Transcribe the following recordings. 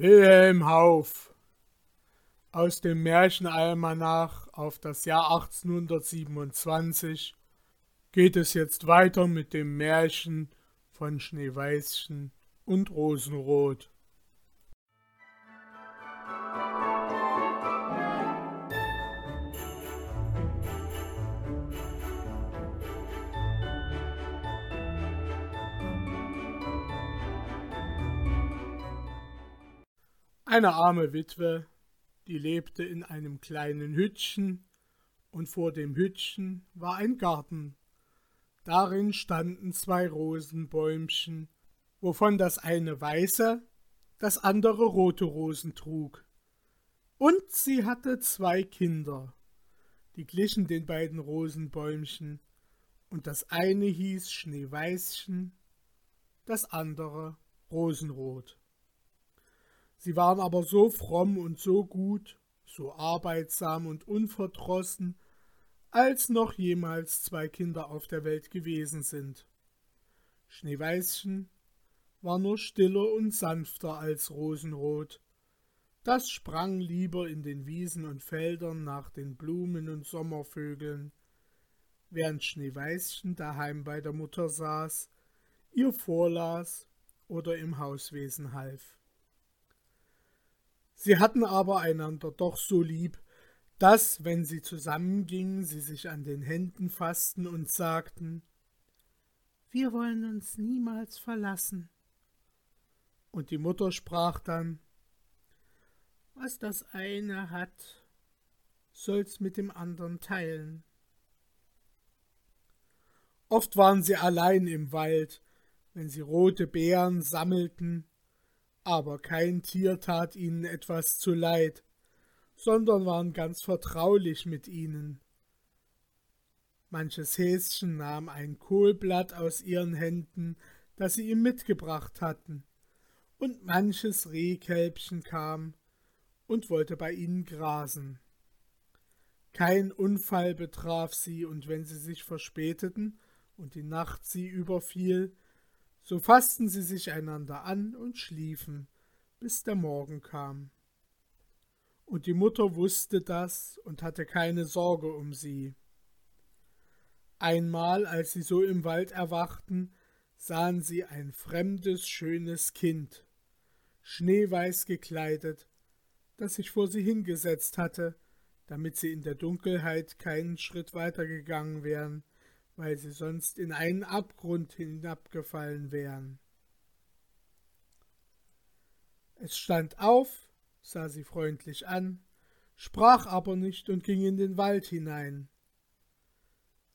Wilhelm Hauf aus dem Märchenalmanach auf das Jahr 1827 geht es jetzt weiter mit dem Märchen von Schneeweißchen und Rosenrot. Eine arme Witwe, die lebte in einem kleinen Hüttchen, und vor dem Hüttchen war ein Garten. Darin standen zwei Rosenbäumchen, wovon das eine weiße, das andere rote Rosen trug. Und sie hatte zwei Kinder, die glichen den beiden Rosenbäumchen, und das eine hieß Schneeweißchen, das andere Rosenrot. Sie waren aber so fromm und so gut, so arbeitsam und unverdrossen, als noch jemals zwei Kinder auf der Welt gewesen sind. Schneeweißchen war nur stiller und sanfter als Rosenrot. Das sprang lieber in den Wiesen und Feldern nach den Blumen und Sommervögeln, während Schneeweißchen daheim bei der Mutter saß, ihr vorlas oder im Hauswesen half. Sie hatten aber einander doch so lieb, dass, wenn sie zusammengingen, sie sich an den Händen fassten und sagten Wir wollen uns niemals verlassen. Und die Mutter sprach dann Was das eine hat, soll's mit dem andern teilen. Oft waren sie allein im Wald, wenn sie rote Beeren sammelten aber kein Tier tat ihnen etwas zuleid, sondern waren ganz vertraulich mit ihnen. Manches Häschen nahm ein Kohlblatt aus ihren Händen, das sie ihm mitgebracht hatten, und manches Rehkälbchen kam und wollte bei ihnen grasen. Kein Unfall betraf sie, und wenn sie sich verspäteten und die Nacht sie überfiel, so fassten sie sich einander an und schliefen, bis der Morgen kam. Und die Mutter wusste das und hatte keine Sorge um sie. Einmal, als sie so im Wald erwachten, sahen sie ein fremdes, schönes Kind, schneeweiß gekleidet, das sich vor sie hingesetzt hatte, damit sie in der Dunkelheit keinen Schritt weitergegangen wären, weil sie sonst in einen Abgrund hinabgefallen wären. Es stand auf, sah sie freundlich an, sprach aber nicht und ging in den Wald hinein.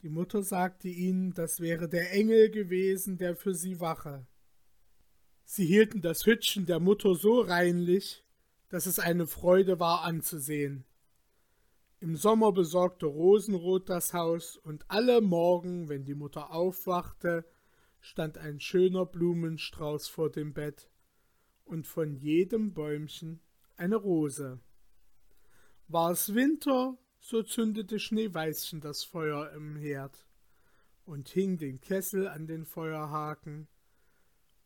Die Mutter sagte ihnen, das wäre der Engel gewesen, der für sie wache. Sie hielten das Hüttchen der Mutter so reinlich, dass es eine Freude war anzusehen. Im Sommer besorgte Rosenrot das Haus, und alle Morgen, wenn die Mutter aufwachte, stand ein schöner Blumenstrauß vor dem Bett und von jedem Bäumchen eine Rose. War es Winter, so zündete Schneeweißchen das Feuer im Herd und hing den Kessel an den Feuerhaken,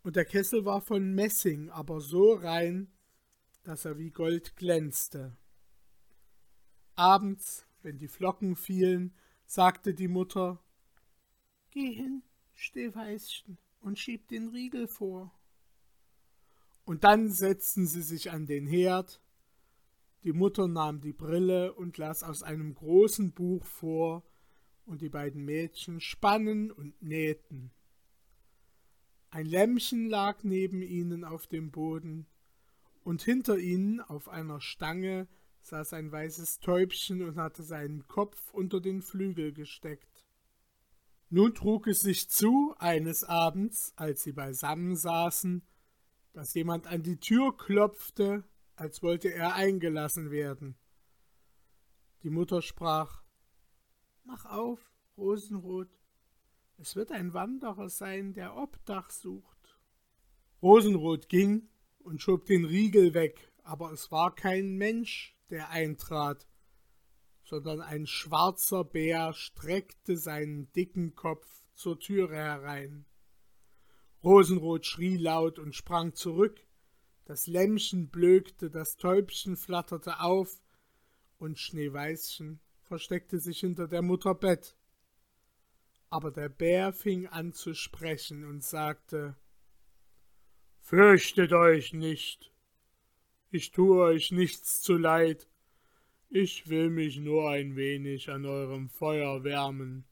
und der Kessel war von Messing, aber so rein, dass er wie Gold glänzte. Abends, wenn die Flocken fielen, sagte die Mutter Geh hin, Schneeweißchen, und schieb den Riegel vor. Und dann setzten sie sich an den Herd. Die Mutter nahm die Brille und las aus einem großen Buch vor, und die beiden Mädchen spannen und nähten. Ein Lämmchen lag neben ihnen auf dem Boden, und hinter ihnen auf einer Stange saß ein weißes Täubchen und hatte seinen Kopf unter den Flügel gesteckt. Nun trug es sich zu, eines Abends, als sie beisammen saßen, dass jemand an die Tür klopfte, als wollte er eingelassen werden. Die Mutter sprach Mach auf, Rosenrot, es wird ein Wanderer sein, der Obdach sucht. Rosenrot ging und schob den Riegel weg, aber es war kein Mensch, der eintrat, sondern ein schwarzer Bär streckte seinen dicken Kopf zur Türe herein. Rosenrot schrie laut und sprang zurück, Das Lämmchen blökte, das Täubchen flatterte auf, und Schneeweißchen versteckte sich hinter der Mutter Bett. Aber der Bär fing an zu sprechen und sagte Fürchtet euch nicht, ich tue euch nichts zu leid, ich will mich nur ein wenig an eurem Feuer wärmen.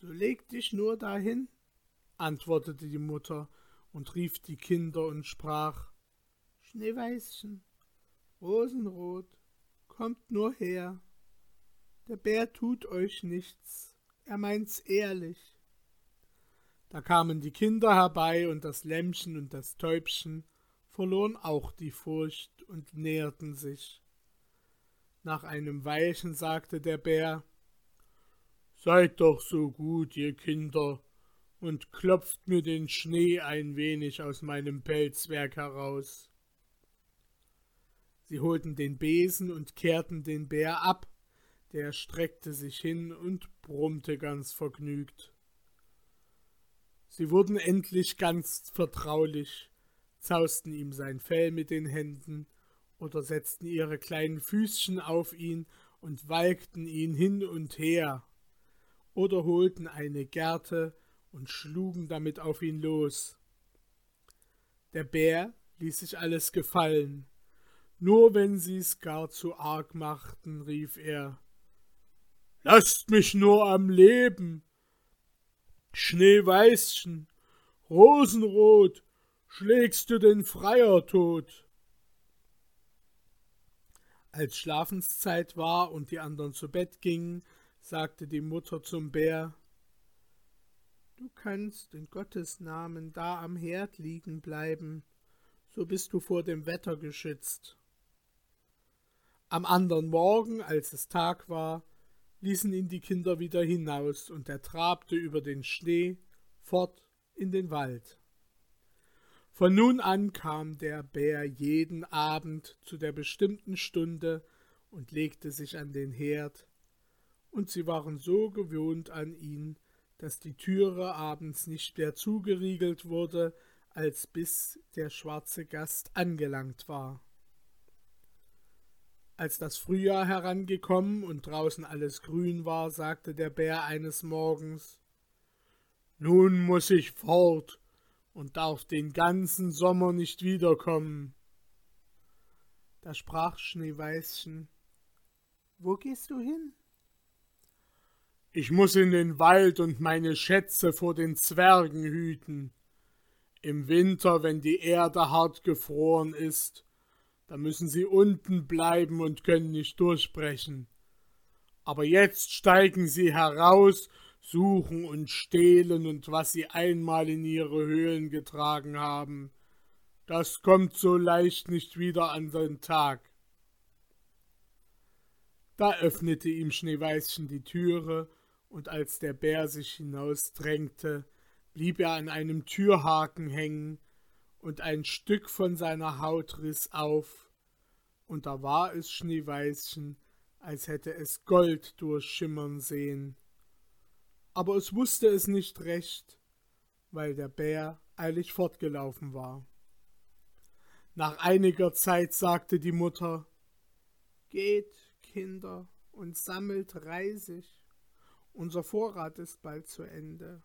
So leg dich nur dahin, antwortete die Mutter und rief die Kinder und sprach Schneeweißchen, Rosenrot, kommt nur her. Der Bär tut euch nichts, er meint's ehrlich. Da kamen die Kinder herbei und das Lämmchen und das Täubchen verloren auch die Furcht und näherten sich. Nach einem Weilchen sagte der Bär Seid doch so gut, ihr Kinder, und klopft mir den Schnee ein wenig aus meinem Pelzwerk heraus. Sie holten den Besen und kehrten den Bär ab, der streckte sich hin und brummte ganz vergnügt. Sie wurden endlich ganz vertraulich, zausten ihm sein Fell mit den Händen oder setzten ihre kleinen Füßchen auf ihn und walkten ihn hin und her, oder holten eine Gerte und schlugen damit auf ihn los. Der Bär ließ sich alles gefallen. Nur wenn sie's gar zu arg machten, rief er Lasst mich nur am Leben. Schneeweißchen, Rosenrot, schlägst du den Freier tot. Als Schlafenszeit war und die anderen zu Bett gingen, sagte die Mutter zum Bär Du kannst in Gottes Namen da am Herd liegen bleiben, so bist du vor dem Wetter geschützt. Am andern Morgen, als es Tag war, ließen ihn die Kinder wieder hinaus, und er trabte über den Schnee fort in den Wald. Von nun an kam der Bär jeden Abend zu der bestimmten Stunde und legte sich an den Herd, und sie waren so gewohnt an ihn, dass die Türe abends nicht mehr zugeriegelt wurde, als bis der schwarze Gast angelangt war. Als das Frühjahr herangekommen und draußen alles grün war, sagte der Bär eines Morgens Nun muss ich fort und darf den ganzen Sommer nicht wiederkommen. Da sprach Schneeweißchen Wo gehst du hin? Ich muss in den Wald und meine Schätze vor den Zwergen hüten. Im Winter, wenn die Erde hart gefroren ist, da müssen sie unten bleiben und können nicht durchbrechen. Aber jetzt steigen sie heraus, suchen und stehlen und was sie einmal in ihre Höhlen getragen haben, das kommt so leicht nicht wieder an den Tag. Da öffnete ihm Schneeweißchen die Türe und als der Bär sich hinausdrängte, blieb er an einem Türhaken hängen, und ein Stück von seiner Haut riss auf, und da war es Schneeweißchen, als hätte es Gold durchschimmern sehen. Aber es wusste es nicht recht, weil der Bär eilig fortgelaufen war. Nach einiger Zeit sagte die Mutter Geht, Kinder, und sammelt Reisig. Unser Vorrat ist bald zu Ende.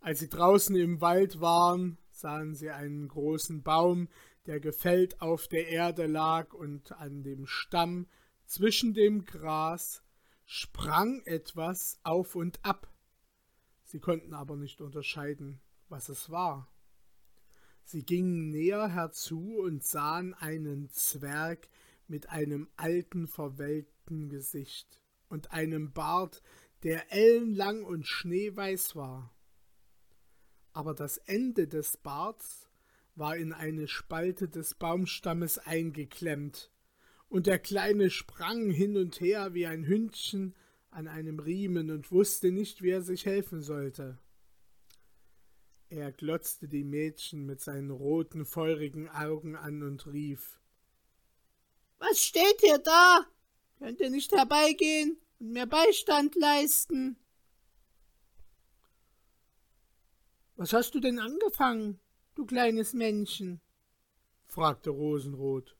Als sie draußen im Wald waren, sahen sie einen großen Baum, der gefällt auf der Erde lag, und an dem Stamm zwischen dem Gras sprang etwas auf und ab. Sie konnten aber nicht unterscheiden, was es war. Sie gingen näher herzu und sahen einen Zwerg mit einem alten, verwelkten Gesicht und einem Bart, der ellenlang und schneeweiß war. Aber das Ende des Barts war in eine Spalte des Baumstammes eingeklemmt, und der Kleine sprang hin und her wie ein Hündchen an einem Riemen und wusste nicht, wie er sich helfen sollte. Er glotzte die Mädchen mit seinen roten, feurigen Augen an und rief Was steht ihr da? Könnt ihr nicht herbeigehen und mir Beistand leisten? Was hast du denn angefangen? du kleines Männchen? fragte Rosenrot.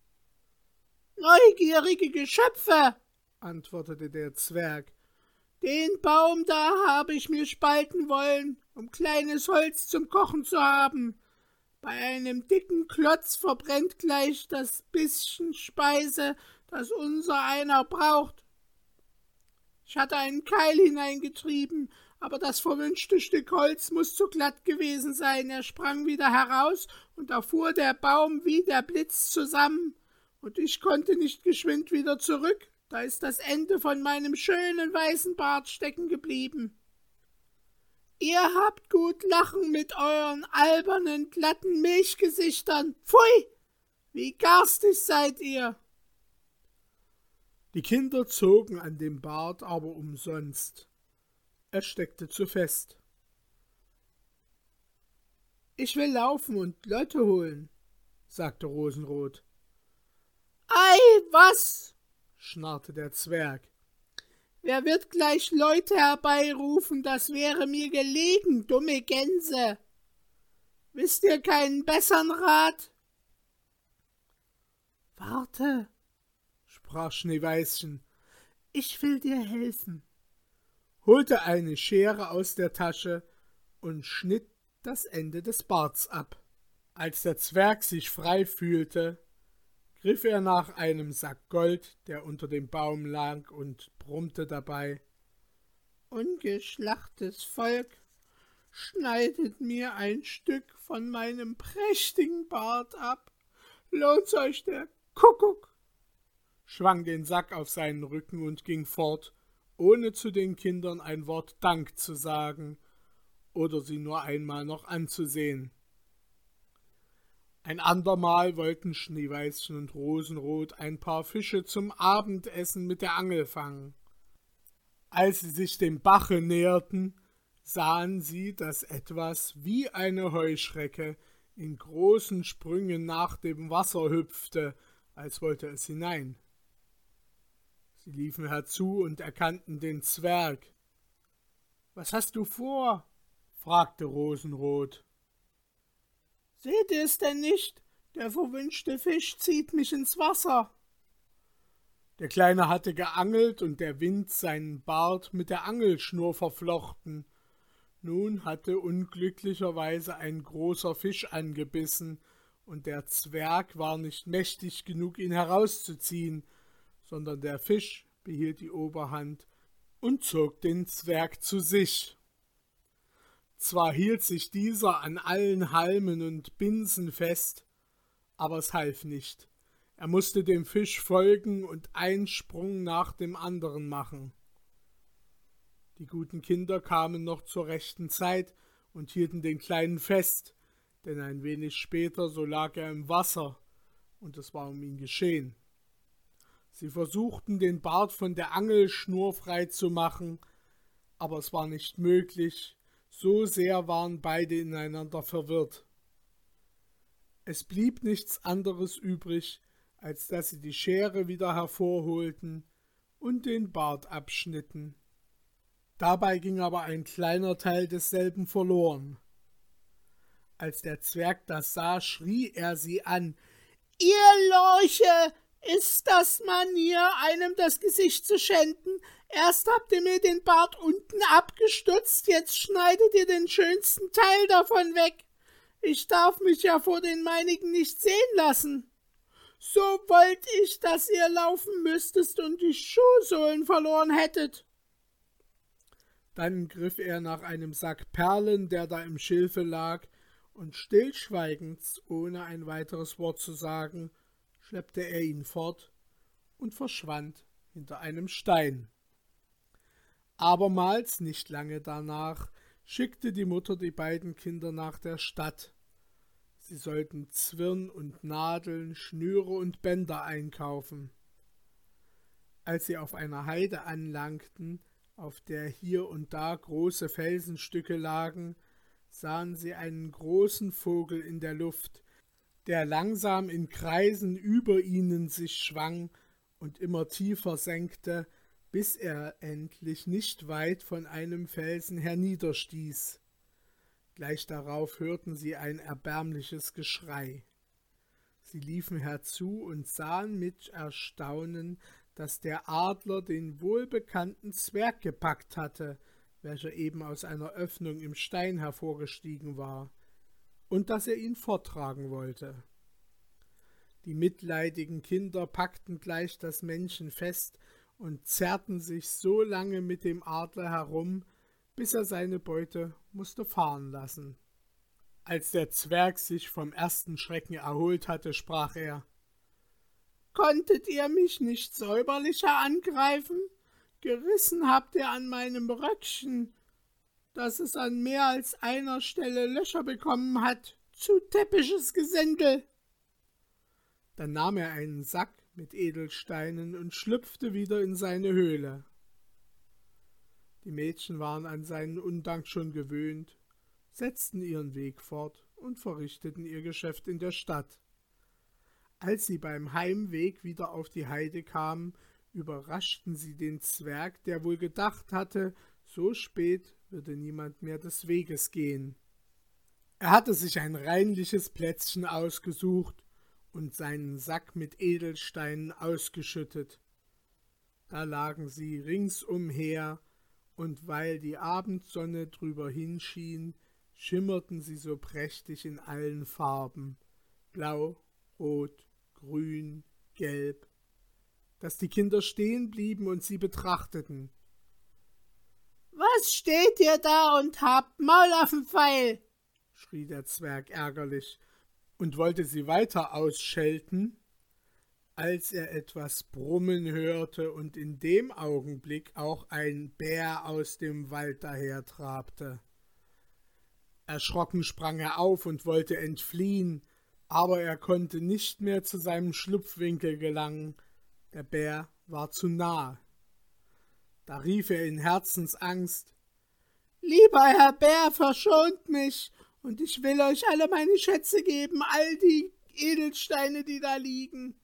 Neugierige Geschöpfe, antwortete der Zwerg. Den Baum da habe ich mir spalten wollen, um kleines Holz zum Kochen zu haben. Bei einem dicken Klotz verbrennt gleich das bisschen Speise, das unser einer braucht. Ich hatte einen Keil hineingetrieben, aber das verwünschte Stück Holz muss zu glatt gewesen sein. Er sprang wieder heraus, und da fuhr der Baum wie der Blitz zusammen, und ich konnte nicht geschwind wieder zurück, da ist das Ende von meinem schönen weißen Bart stecken geblieben. Ihr habt gut lachen mit euren albernen, glatten Milchgesichtern. Pfui! Wie garstig seid ihr! Die Kinder zogen an dem Bart aber umsonst. Er steckte zu fest. Ich will laufen und Leute holen, sagte Rosenrot. Ei, was? schnarrte der Zwerg. Wer wird gleich Leute herbeirufen, das wäre mir gelegen, dumme Gänse. Wisst ihr keinen bessern Rat? Warte, sprach Schneeweißchen, ich will dir helfen, holte eine Schere aus der Tasche und schnitt das Ende des Barts ab. Als der Zwerg sich frei fühlte, griff er nach einem Sack Gold, der unter dem Baum lag, und brummte dabei Ungeschlachtes Volk, schneidet mir ein Stück von meinem prächtigen Bart ab, lohnt euch der Kuckuck, schwang den Sack auf seinen Rücken und ging fort, ohne zu den Kindern ein Wort Dank zu sagen oder sie nur einmal noch anzusehen. Ein andermal wollten Schneeweißchen und Rosenrot ein paar Fische zum Abendessen mit der Angel fangen. Als sie sich dem Bache näherten, sahen sie, dass etwas wie eine Heuschrecke in großen Sprüngen nach dem Wasser hüpfte, als wollte es hinein. Sie liefen herzu und erkannten den Zwerg. Was hast du vor? fragte Rosenrot. Seht ihr es denn nicht? Der verwünschte Fisch zieht mich ins Wasser. Der Kleine hatte geangelt und der Wind seinen Bart mit der Angelschnur verflochten. Nun hatte unglücklicherweise ein großer Fisch angebissen, und der Zwerg war nicht mächtig genug, ihn herauszuziehen, sondern der Fisch behielt die Oberhand und zog den Zwerg zu sich. Zwar hielt sich dieser an allen Halmen und Binsen fest, aber es half nicht. Er musste dem Fisch folgen und einen Sprung nach dem anderen machen. Die guten Kinder kamen noch zur rechten Zeit und hielten den Kleinen fest, denn ein wenig später so lag er im Wasser, und es war um ihn geschehen. Sie versuchten den Bart von der Angelschnur frei zu machen, aber es war nicht möglich, so sehr waren beide ineinander verwirrt. Es blieb nichts anderes übrig, als dass sie die Schere wieder hervorholten und den Bart abschnitten. Dabei ging aber ein kleiner Teil desselben verloren. Als der Zwerg das sah, schrie er sie an Ihr Lorche, ist das Manier, einem das Gesicht zu schänden? Erst habt ihr mir den Bart unten abgestutzt, jetzt schneidet ihr den schönsten Teil davon weg. Ich darf mich ja vor den meinigen nicht sehen lassen. So wollt ich, dass ihr laufen müsstest und die Schuhsohlen verloren hättet. Dann griff er nach einem Sack Perlen, der da im Schilfe lag, und stillschweigend, ohne ein weiteres Wort zu sagen, schleppte er ihn fort und verschwand hinter einem Stein. Abermals, nicht lange danach, schickte die Mutter die beiden Kinder nach der Stadt. Sie sollten Zwirn und Nadeln, Schnüre und Bänder einkaufen. Als sie auf einer Heide anlangten, auf der hier und da große Felsenstücke lagen, sahen sie einen großen Vogel in der Luft, der langsam in Kreisen über ihnen sich schwang und immer tiefer senkte, bis er endlich nicht weit von einem Felsen herniederstieß. Gleich darauf hörten sie ein erbärmliches Geschrei. Sie liefen herzu und sahen mit Erstaunen, dass der Adler den wohlbekannten Zwerg gepackt hatte, welcher eben aus einer Öffnung im Stein hervorgestiegen war, und dass er ihn forttragen wollte. Die mitleidigen Kinder packten gleich das Männchen fest und zerrten sich so lange mit dem Adler herum, bis er seine Beute musste fahren lassen. Als der Zwerg sich vom ersten Schrecken erholt hatte, sprach er Konntet ihr mich nicht säuberlicher angreifen? Gerissen habt ihr an meinem Röckchen, dass es an mehr als einer Stelle Löcher bekommen hat, zu teppiches Gesindel. Dann nahm er einen Sack mit Edelsteinen und schlüpfte wieder in seine Höhle. Die Mädchen waren an seinen Undank schon gewöhnt, setzten ihren Weg fort und verrichteten ihr Geschäft in der Stadt. Als sie beim Heimweg wieder auf die Heide kamen, überraschten sie den Zwerg, der wohl gedacht hatte, so spät würde niemand mehr des Weges gehen. Er hatte sich ein reinliches Plätzchen ausgesucht und seinen Sack mit Edelsteinen ausgeschüttet. Da lagen sie ringsumher, und weil die Abendsonne drüber hinschien, schimmerten sie so prächtig in allen Farben blau, rot, grün, gelb, dass die Kinder stehen blieben und sie betrachteten. Was steht ihr da und habt Maul auf den Pfeil? schrie der Zwerg ärgerlich und wollte sie weiter ausschelten, als er etwas brummen hörte und in dem Augenblick auch ein Bär aus dem Wald dahertrabte. Erschrocken sprang er auf und wollte entfliehen, aber er konnte nicht mehr zu seinem Schlupfwinkel gelangen, der Bär war zu nahe. Da rief er in Herzensangst Lieber Herr Bär, verschont mich, und ich will euch alle meine Schätze geben, all die Edelsteine, die da liegen.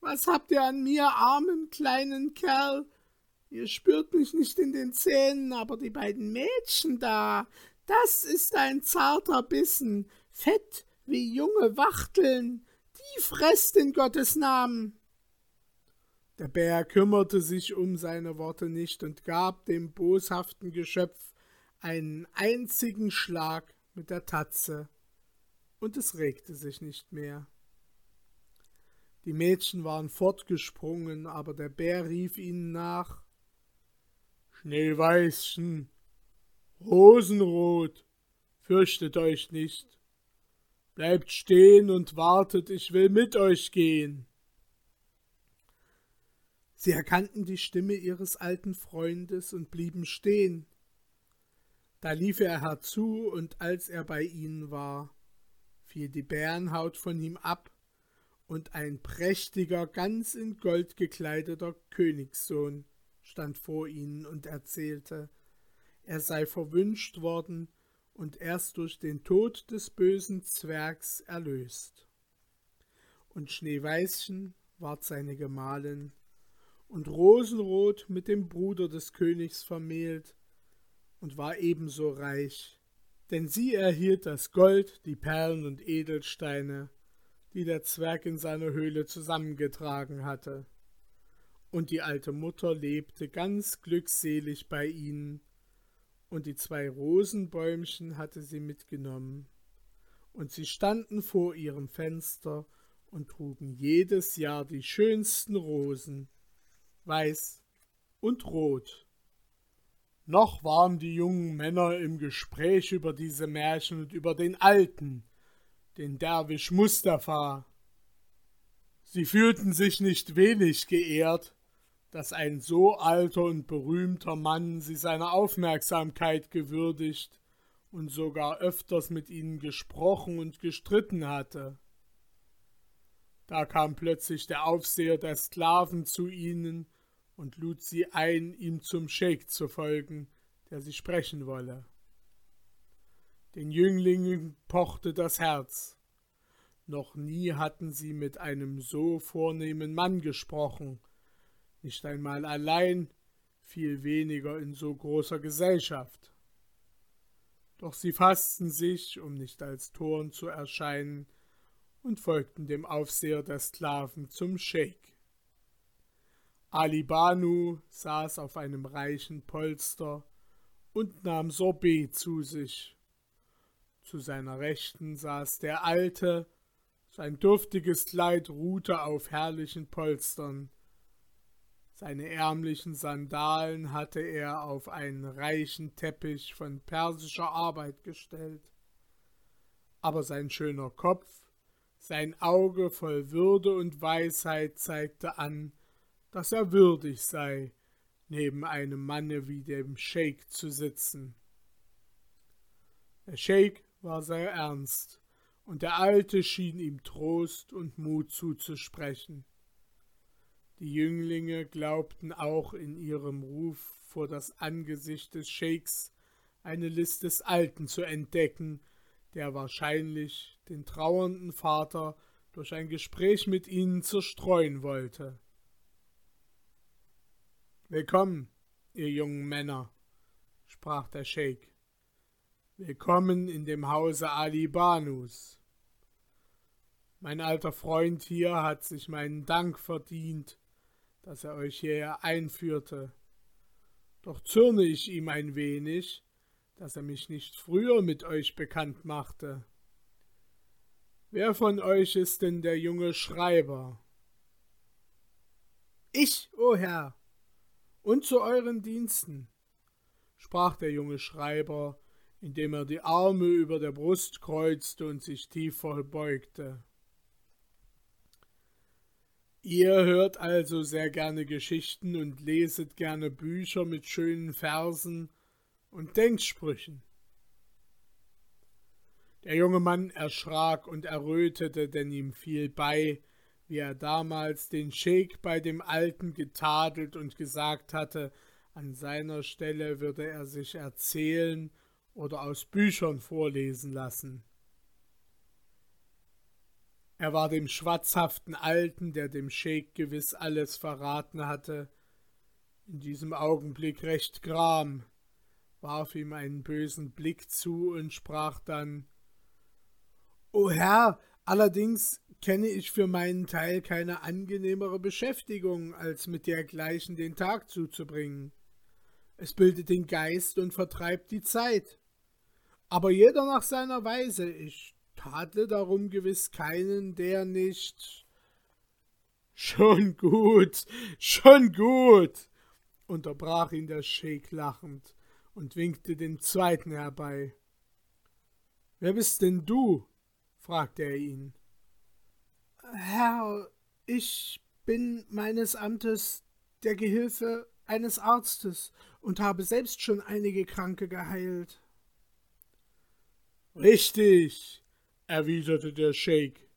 Was habt ihr an mir, armen kleinen Kerl? Ihr spürt mich nicht in den Zähnen, aber die beiden Mädchen da, das ist ein zarter Bissen, fett wie junge Wachteln, die fresst in Gottes Namen. Der Bär kümmerte sich um seine Worte nicht und gab dem boshaften Geschöpf einen einzigen Schlag mit der Tatze, und es regte sich nicht mehr. Die Mädchen waren fortgesprungen, aber der Bär rief ihnen nach Schneeweißchen, Rosenrot, fürchtet euch nicht. Bleibt stehen und wartet, ich will mit euch gehen. Sie erkannten die Stimme ihres alten Freundes und blieben stehen. Da lief er herzu, und als er bei ihnen war, fiel die Bärenhaut von ihm ab und ein prächtiger, ganz in Gold gekleideter Königssohn stand vor ihnen und erzählte, er sei verwünscht worden und erst durch den Tod des bösen Zwergs erlöst. Und Schneeweißchen ward seine Gemahlin, und Rosenrot mit dem Bruder des Königs vermählt und war ebenso reich, denn sie erhielt das Gold, die Perlen und Edelsteine, die der Zwerg in seiner Höhle zusammengetragen hatte. Und die alte Mutter lebte ganz glückselig bei ihnen, und die zwei Rosenbäumchen hatte sie mitgenommen, und sie standen vor ihrem Fenster und trugen jedes Jahr die schönsten Rosen, weiß und rot. Noch waren die jungen Männer im Gespräch über diese Märchen und über den Alten, den Derwisch Mustafa. Sie fühlten sich nicht wenig geehrt, dass ein so alter und berühmter Mann sie seiner Aufmerksamkeit gewürdigt und sogar öfters mit ihnen gesprochen und gestritten hatte. Da kam plötzlich der Aufseher der Sklaven zu ihnen und lud sie ein, ihm zum Scheik zu folgen, der sie sprechen wolle. Den Jünglingen pochte das Herz. Noch nie hatten sie mit einem so vornehmen Mann gesprochen, nicht einmal allein, viel weniger in so großer Gesellschaft. Doch sie fassten sich, um nicht als Toren zu erscheinen, und folgten dem Aufseher der Sklaven zum Scheik. Ali Banu saß auf einem reichen Polster und nahm Sorbet zu sich. Zu seiner Rechten saß der Alte, sein duftiges Kleid ruhte auf herrlichen Polstern. Seine ärmlichen Sandalen hatte er auf einen reichen Teppich von persischer Arbeit gestellt. Aber sein schöner Kopf, sein Auge voll Würde und Weisheit zeigte an, dass er würdig sei, neben einem Manne wie dem Scheik zu sitzen. Der Scheik war sehr ernst, und der Alte schien ihm Trost und Mut zuzusprechen. Die Jünglinge glaubten auch in ihrem Ruf vor das Angesicht des Scheiks eine List des Alten zu entdecken, der wahrscheinlich den trauernden Vater durch ein Gespräch mit ihnen zerstreuen wollte. Willkommen, ihr jungen Männer, sprach der Scheik. Willkommen in dem Hause Ali Banus. Mein alter Freund hier hat sich meinen Dank verdient, dass er euch hierher einführte. Doch zürne ich ihm ein wenig, dass er mich nicht früher mit euch bekannt machte. Wer von euch ist denn der junge Schreiber? Ich, o oh Herr, und zu euren Diensten, sprach der junge Schreiber, indem er die Arme über der Brust kreuzte und sich tief verbeugte. Ihr hört also sehr gerne Geschichten und leset gerne Bücher mit schönen Versen und Denksprüchen. Der junge Mann erschrak und errötete, denn ihm fiel bei, wie er damals den Scheik bei dem Alten getadelt und gesagt hatte, an seiner Stelle würde er sich erzählen oder aus Büchern vorlesen lassen. Er war dem schwatzhaften Alten, der dem Scheik gewiss alles verraten hatte, in diesem Augenblick recht gram, warf ihm einen bösen Blick zu und sprach dann O Herr, allerdings kenne ich für meinen Teil keine angenehmere Beschäftigung, als mit dergleichen den Tag zuzubringen. Es bildet den Geist und vertreibt die Zeit. Aber jeder nach seiner Weise. Ich tadle darum gewiss keinen, der nicht. Schon gut, schon gut, unterbrach ihn der Scheik lachend und winkte den zweiten herbei. Wer bist denn du? fragte er ihn. Herr, ich bin meines Amtes der Gehilfe eines Arztes und habe selbst schon einige Kranke geheilt. Richtig, erwiderte der Scheik.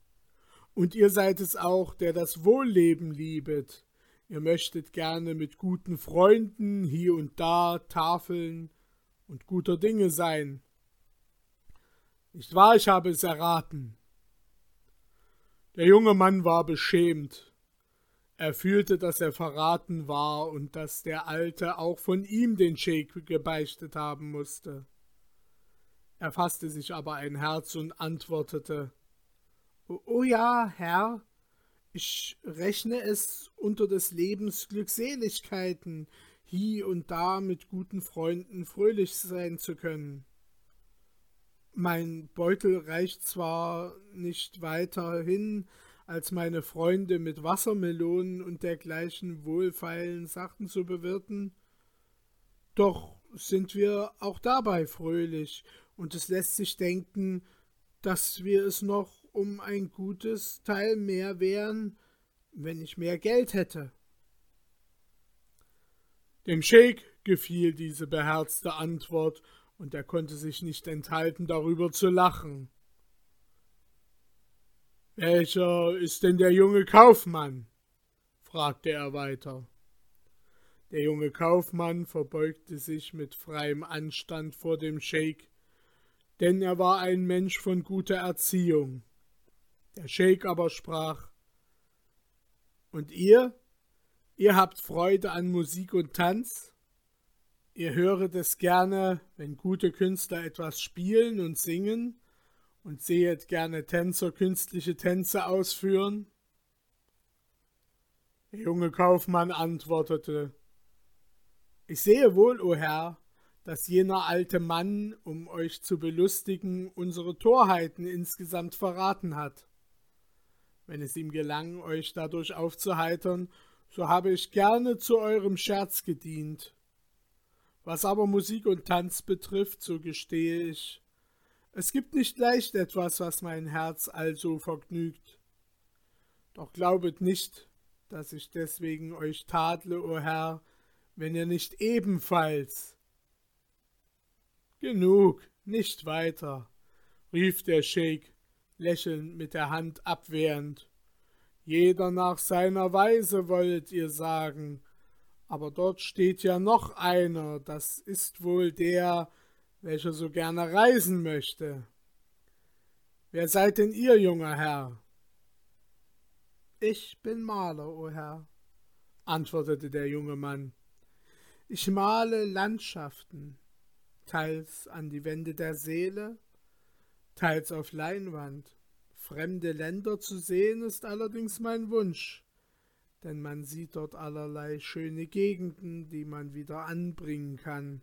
Und ihr seid es auch, der das Wohlleben liebet. Ihr möchtet gerne mit guten Freunden hier und da tafeln und guter Dinge sein. Nicht wahr, ich habe es erraten. Der junge Mann war beschämt. Er fühlte, dass er verraten war und dass der Alte auch von ihm den Scheik gebeichtet haben musste. Er fasste sich aber ein Herz und antwortete oh ja, Herr, ich rechne es unter des Lebens Glückseligkeiten, hie und da mit guten Freunden fröhlich sein zu können. Mein Beutel reicht zwar nicht weiter hin, als meine Freunde mit Wassermelonen und dergleichen wohlfeilen Sachen zu bewirten, doch sind wir auch dabei fröhlich, und es lässt sich denken, dass wir es noch um ein gutes Teil mehr wären, wenn ich mehr Geld hätte. Dem Scheik gefiel diese beherzte Antwort, und er konnte sich nicht enthalten, darüber zu lachen. Welcher ist denn der junge Kaufmann? fragte er weiter. Der junge Kaufmann verbeugte sich mit freiem Anstand vor dem Scheik, denn er war ein Mensch von guter Erziehung. Der Scheik aber sprach Und ihr? Ihr habt Freude an Musik und Tanz? Ihr höret es gerne, wenn gute Künstler etwas spielen und singen, und sehet gerne Tänzer künstliche Tänze ausführen? Der junge Kaufmann antwortete Ich sehe wohl, o Herr, dass jener alte Mann, um euch zu belustigen, unsere Torheiten insgesamt verraten hat. Wenn es ihm gelang, euch dadurch aufzuheitern, so habe ich gerne zu eurem Scherz gedient. Was aber Musik und Tanz betrifft, so gestehe ich, es gibt nicht leicht etwas, was mein Herz also vergnügt. Doch glaubet nicht, dass ich deswegen euch tadle, o Herr, wenn ihr nicht ebenfalls Genug, nicht weiter, rief der Scheik, lächelnd mit der Hand abwehrend. Jeder nach seiner Weise wollt ihr sagen, aber dort steht ja noch einer, das ist wohl der, welcher so gerne reisen möchte. Wer seid denn ihr, junger Herr? Ich bin Maler, o Herr, antwortete der junge Mann. Ich male Landschaften, teils an die Wände der Seele, teils auf Leinwand. Fremde Länder zu sehen ist allerdings mein Wunsch, denn man sieht dort allerlei schöne Gegenden, die man wieder anbringen kann.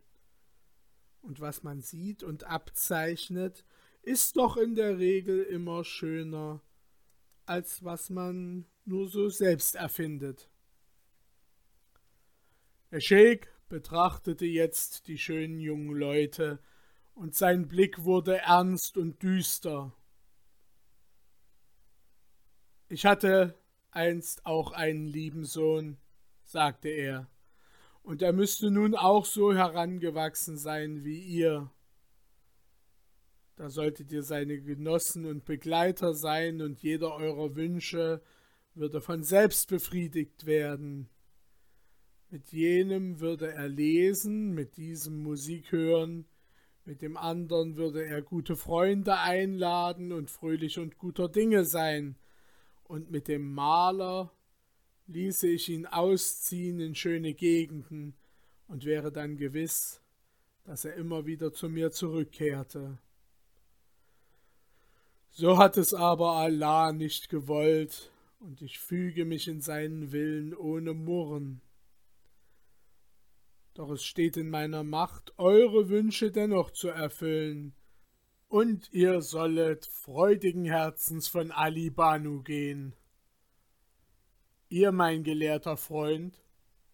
Und was man sieht und abzeichnet, ist doch in der Regel immer schöner, als was man nur so selbst erfindet. Der Scheik betrachtete jetzt die schönen jungen Leute, und sein Blick wurde ernst und düster. Ich hatte einst auch einen lieben Sohn, sagte er, und er müsste nun auch so herangewachsen sein wie ihr. Da solltet ihr seine Genossen und Begleiter sein, und jeder eurer Wünsche würde von selbst befriedigt werden. Mit jenem würde er lesen, mit diesem Musik hören, mit dem anderen würde er gute Freunde einladen und fröhlich und guter Dinge sein, und mit dem Maler ließe ich ihn ausziehen in schöne Gegenden und wäre dann gewiss, dass er immer wieder zu mir zurückkehrte. So hat es aber Allah nicht gewollt, und ich füge mich in seinen Willen ohne Murren. Doch es steht in meiner Macht, eure Wünsche dennoch zu erfüllen, und ihr sollet freudigen Herzens von Ali Banu gehen. Ihr, mein gelehrter Freund,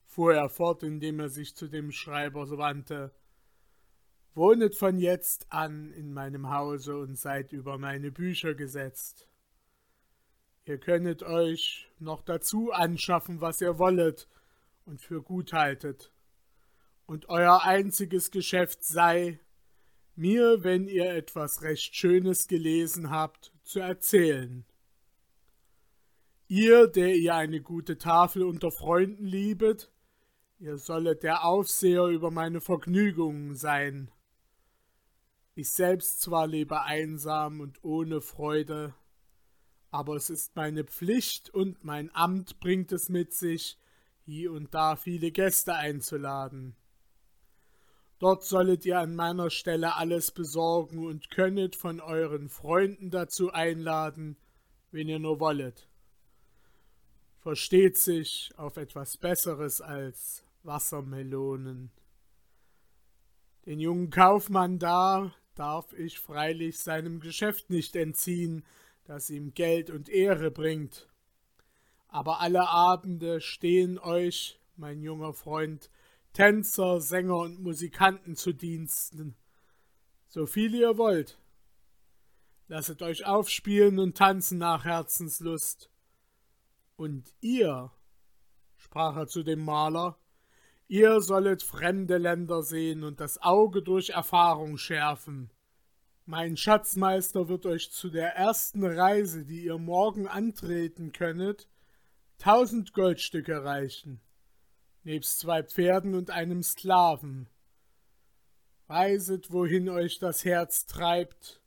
fuhr er fort, indem er sich zu dem Schreiber wandte, wohnet von jetzt an in meinem Hause und seid über meine Bücher gesetzt. Ihr könnet euch noch dazu anschaffen, was ihr wollet und für gut haltet und euer einziges Geschäft sei, mir, wenn ihr etwas recht Schönes gelesen habt, zu erzählen. Ihr, der ihr eine gute Tafel unter Freunden liebet, ihr sollet der Aufseher über meine Vergnügungen sein. Ich selbst zwar lebe einsam und ohne Freude, aber es ist meine Pflicht und mein Amt bringt es mit sich, hie und da viele Gäste einzuladen. Dort sollet ihr an meiner Stelle alles besorgen und könnet von euren Freunden dazu einladen, wen ihr nur wollet. Versteht sich auf etwas Besseres als Wassermelonen. Den jungen Kaufmann da darf ich freilich seinem Geschäft nicht entziehen, das ihm Geld und Ehre bringt. Aber alle Abende stehen euch, mein junger Freund, Tänzer, Sänger und Musikanten zu Diensten, so viel ihr wollt. Lasset euch aufspielen und tanzen nach Herzenslust. Und ihr, sprach er zu dem Maler, ihr sollet fremde Länder sehen und das Auge durch Erfahrung schärfen. Mein Schatzmeister wird euch zu der ersten Reise, die ihr morgen antreten könnet, tausend Goldstücke reichen nebst zwei Pferden und einem Sklaven. Reiset, wohin euch das Herz treibt,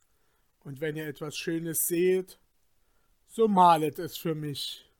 und wenn ihr etwas Schönes seht, so malet es für mich.